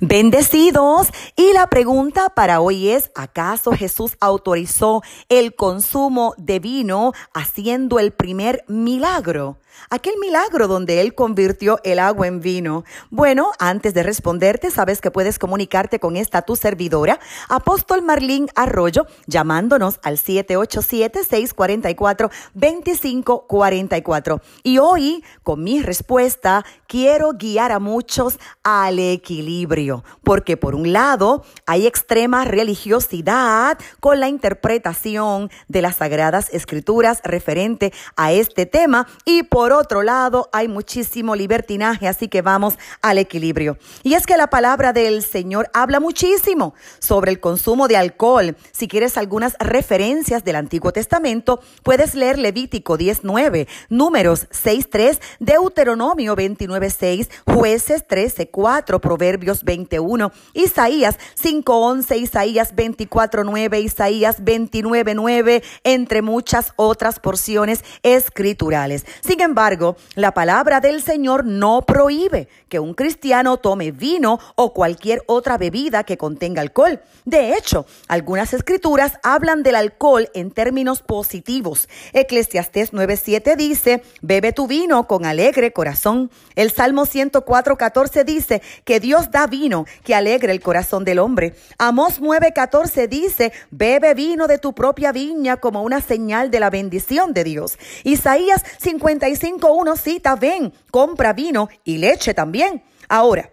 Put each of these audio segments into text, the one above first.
Bendecidos. Y la pregunta para hoy es, ¿acaso Jesús autorizó el consumo de vino haciendo el primer milagro? Aquel milagro donde Él convirtió el agua en vino. Bueno, antes de responderte, sabes que puedes comunicarte con esta tu servidora, Apóstol Marlín Arroyo, llamándonos al 787-644-2544. Y hoy, con mi respuesta, quiero guiar a muchos al equilibrio, porque por un lado hay extrema religiosidad con la interpretación de las sagradas escrituras referente a este tema y por por otro lado, hay muchísimo libertinaje, así que vamos al equilibrio. Y es que la palabra del Señor habla muchísimo sobre el consumo de alcohol. Si quieres algunas referencias del Antiguo Testamento, puedes leer Levítico 19, Números 6.3, Deuteronomio 29.6, Jueces 13.4, Proverbios 21, Isaías 5.11, Isaías 24.9, Isaías 29.9, entre muchas otras porciones escriturales. Sin embargo, la palabra del Señor no prohíbe que un cristiano tome vino o cualquier otra bebida que contenga alcohol. De hecho, algunas escrituras hablan del alcohol en términos positivos. Eclesiastés 9:7 dice, bebe tu vino con alegre corazón. El Salmo 104:14 dice que Dios da vino que alegre el corazón del hombre. Amós 9:14 dice, bebe vino de tu propia viña como una señal de la bendición de Dios. Isaías 55 uno cita, ven, compra vino y leche también. Ahora,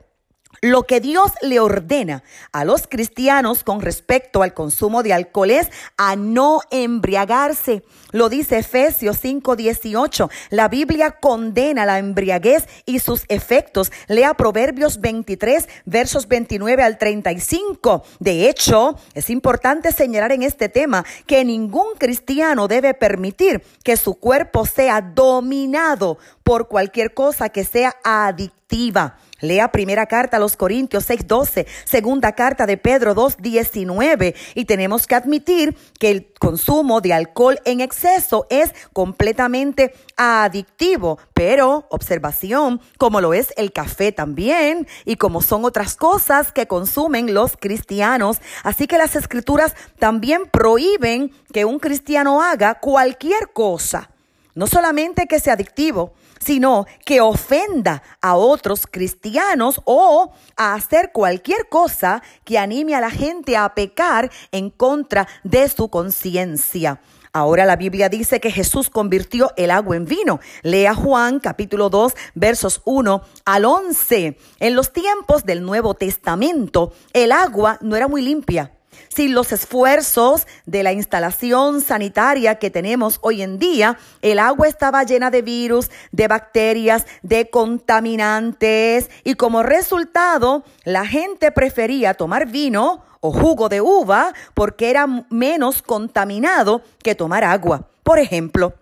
lo que Dios le ordena a los cristianos con respecto al consumo de alcohol es a no embriagarse. Lo dice Efesios 5:18. La Biblia condena la embriaguez y sus efectos. Lea Proverbios 23, versos 29 al 35. De hecho, es importante señalar en este tema que ningún cristiano debe permitir que su cuerpo sea dominado por cualquier cosa que sea adictiva. Lea primera carta a los Corintios 6:12, segunda carta de Pedro 2:19 y tenemos que admitir que el consumo de alcohol en exceso es completamente adictivo, pero observación, como lo es el café también y como son otras cosas que consumen los cristianos, así que las escrituras también prohíben que un cristiano haga cualquier cosa, no solamente que sea adictivo, sino que ofenda a otros cristianos o a hacer cualquier cosa que anime a la gente a pecar en contra de su conciencia. Ahora la Biblia dice que Jesús convirtió el agua en vino. Lea Juan capítulo 2 versos 1 al 11. En los tiempos del Nuevo Testamento el agua no era muy limpia sin los esfuerzos de la instalación sanitaria que tenemos hoy en día, el agua estaba llena de virus, de bacterias, de contaminantes y como resultado la gente prefería tomar vino o jugo de uva porque era menos contaminado que tomar agua. Por ejemplo,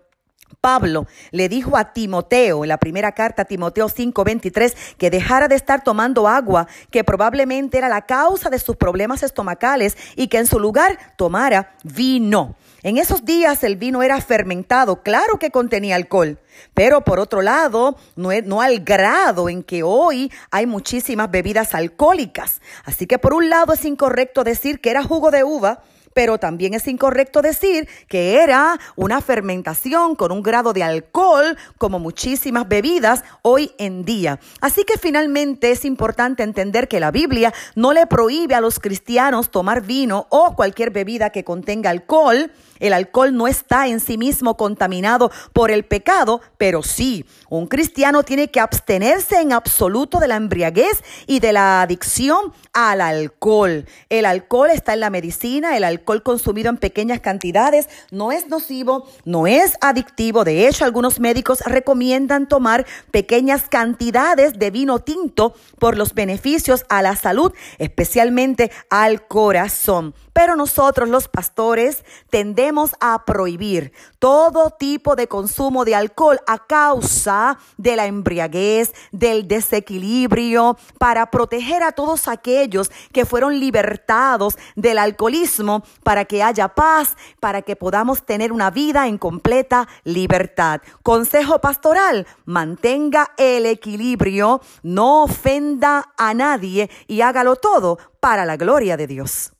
Pablo le dijo a Timoteo en la primera carta a Timoteo 5:23 que dejara de estar tomando agua, que probablemente era la causa de sus problemas estomacales y que en su lugar tomara vino. En esos días el vino era fermentado, claro que contenía alcohol, pero por otro lado, no, no, al grado en que hoy hay muchísimas bebidas alcohólicas. Así que por un lado es incorrecto decir que era jugo de uva, pero también es incorrecto decir que era una fermentación con un grado de alcohol como muchísimas bebidas hoy en día. Así que finalmente es importante entender que la Biblia no le prohíbe a los cristianos tomar vino o cualquier bebida que contenga alcohol. El alcohol no está en sí mismo contaminado por el pecado, pero sí, un cristiano tiene que abstenerse en absoluto de la embriaguez y de la adicción al alcohol. El alcohol está en la medicina, el alcohol consumido en pequeñas cantidades no es nocivo, no es adictivo. De hecho, algunos médicos recomiendan tomar pequeñas cantidades de vino tinto por los beneficios a la salud, especialmente al corazón. Pero nosotros los pastores tendemos a prohibir todo tipo de consumo de alcohol a causa de la embriaguez, del desequilibrio, para proteger a todos aquellos que fueron libertados del alcoholismo para que haya paz, para que podamos tener una vida en completa libertad. Consejo pastoral, mantenga el equilibrio, no ofenda a nadie y hágalo todo para la gloria de Dios.